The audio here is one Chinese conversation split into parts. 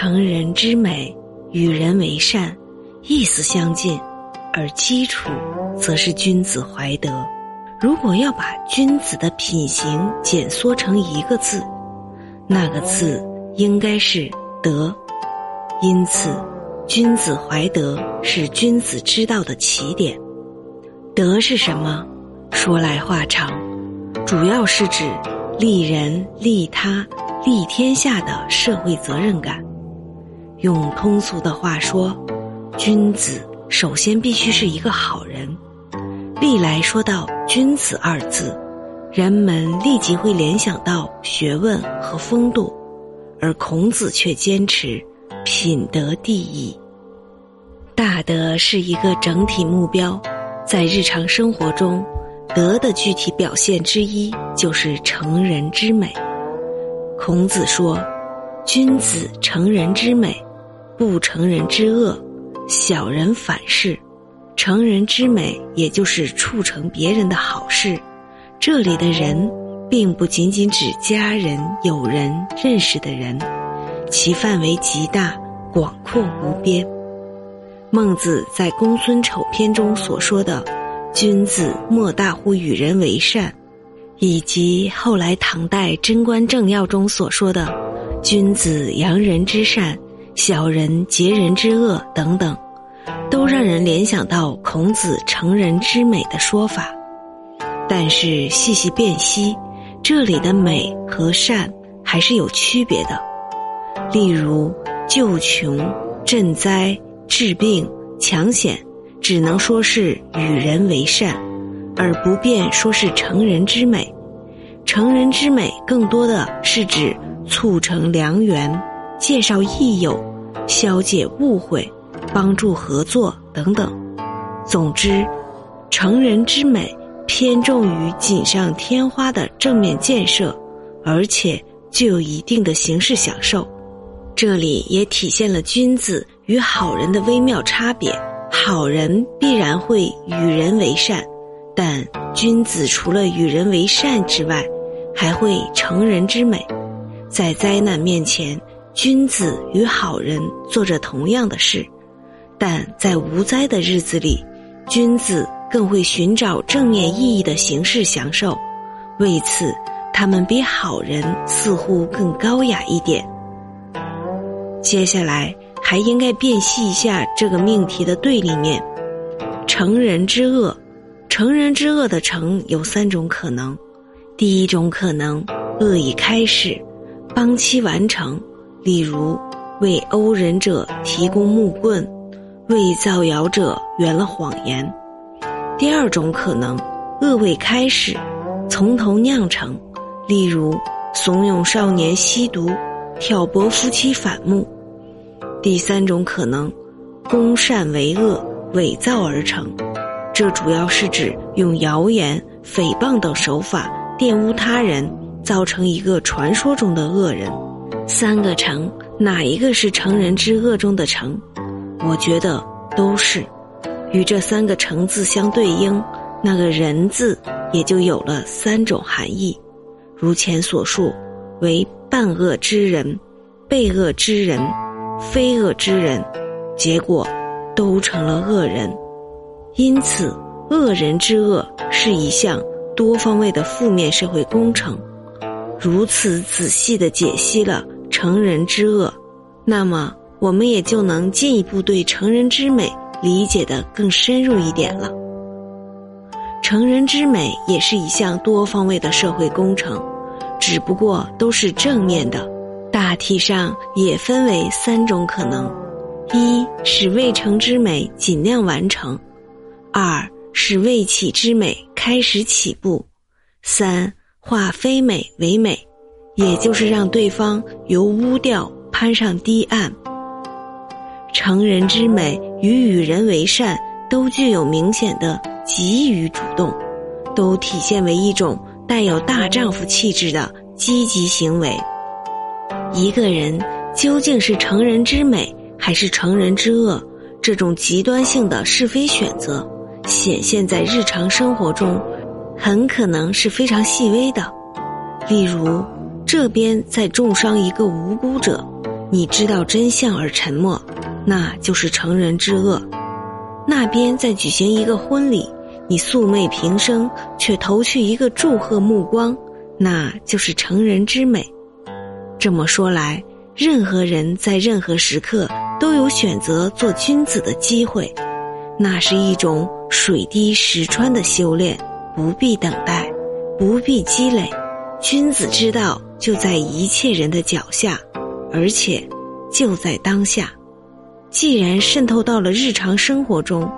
成人之美，与人为善，意思相近，而基础则是君子怀德。如果要把君子的品行简缩成一个字，那个字应该是德。因此，君子怀德是君子之道的起点。德是什么？说来话长，主要是指利人、利他、利天下的社会责任感。用通俗的话说，君子首先必须是一个好人。历来说到“君子”二字，人们立即会联想到学问和风度，而孔子却坚持品德第一。大德是一个整体目标，在日常生活中，德的具体表现之一就是成人之美。孔子说：“君子成人之美。”不成人之恶，小人反是；成人之美，也就是促成别人的好事。这里的人，并不仅仅指家人、友人、认识的人，其范围极大、广阔无边。孟子在《公孙丑篇》中所说的“君子莫大乎与人为善”，以及后来唐代《贞观政要》中所说的“君子扬人之善”。小人劫人之恶等等，都让人联想到孔子成人之美的说法。但是细细辨析，这里的美和善还是有区别的。例如救穷、赈灾、治病、抢险，只能说是与人为善，而不便说是成人之美。成人之美更多的是指促成良缘。介绍益友，消解误会，帮助合作等等。总之，成人之美偏重于锦上添花的正面建设，而且具有一定的形式享受。这里也体现了君子与好人的微妙差别。好人必然会与人为善，但君子除了与人为善之外，还会成人之美。在灾难面前。君子与好人做着同样的事，但在无灾的日子里，君子更会寻找正面意义的形式享受。为此，他们比好人似乎更高雅一点。接下来还应该辨析一下这个命题的对立面：成人之恶。成人之恶的成有三种可能：第一种可能，恶已开始，帮其完成。例如，为殴人者提供木棍，为造谣者圆了谎言。第二种可能，恶未开始，从头酿成。例如，怂恿少年吸毒，挑拨夫妻反目。第三种可能，攻善为恶，伪造而成。这主要是指用谣言、诽谤等手法玷污他人，造成一个传说中的恶人。三个成，哪一个是成人之恶中的成？我觉得都是。与这三个成字相对应，那个人字也就有了三种含义。如前所述，为半恶之人、被恶之人、非恶之人，结果都成了恶人。因此，恶人之恶是一项多方位的负面社会工程。如此仔细的解析了。成人之恶，那么我们也就能进一步对成人之美理解的更深入一点了。成人之美也是一项多方位的社会工程，只不过都是正面的，大体上也分为三种可能：一使未成之美尽量完成；二使未起之美开始起步；三化非美为美。也就是让对方由污掉攀上堤岸。成人之美与与人为善都具有明显的给予主动，都体现为一种带有大丈夫气质的积极行为。一个人究竟是成人之美还是成人之恶，这种极端性的是非选择，显现在日常生活中，很可能是非常细微的，例如。这边在重伤一个无辜者，你知道真相而沉默，那就是成人之恶；那边在举行一个婚礼，你素昧平生却投去一个祝贺目光，那就是成人之美。这么说来，任何人在任何时刻都有选择做君子的机会，那是一种水滴石穿的修炼，不必等待，不必积累，君子之道就在一切人的脚下。而且，就在当下。既然渗透到了日常生活中，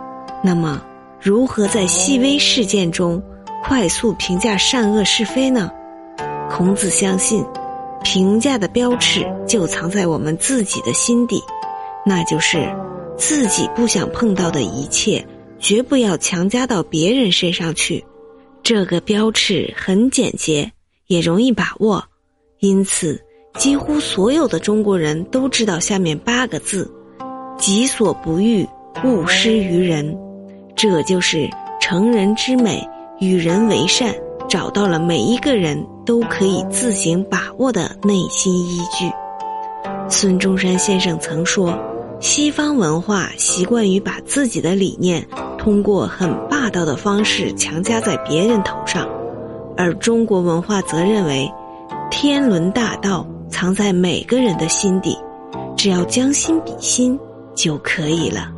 那么如何在细微事件中快速评价善恶是非呢？孔子相信，评价的标尺就藏在我们自己的心底，那就是自己不想碰到的一切，绝不要强加到别人身上去。这个标尺很简洁，也容易把握，因此。几乎所有的中国人都知道下面八个字：“己所不欲，勿施于人。”这就是成人之美，与人为善，找到了每一个人都可以自行把握的内心依据。孙中山先生曾说：“西方文化习惯于把自己的理念通过很霸道的方式强加在别人头上，而中国文化则认为，天伦大道。”藏在每个人的心底，只要将心比心就可以了。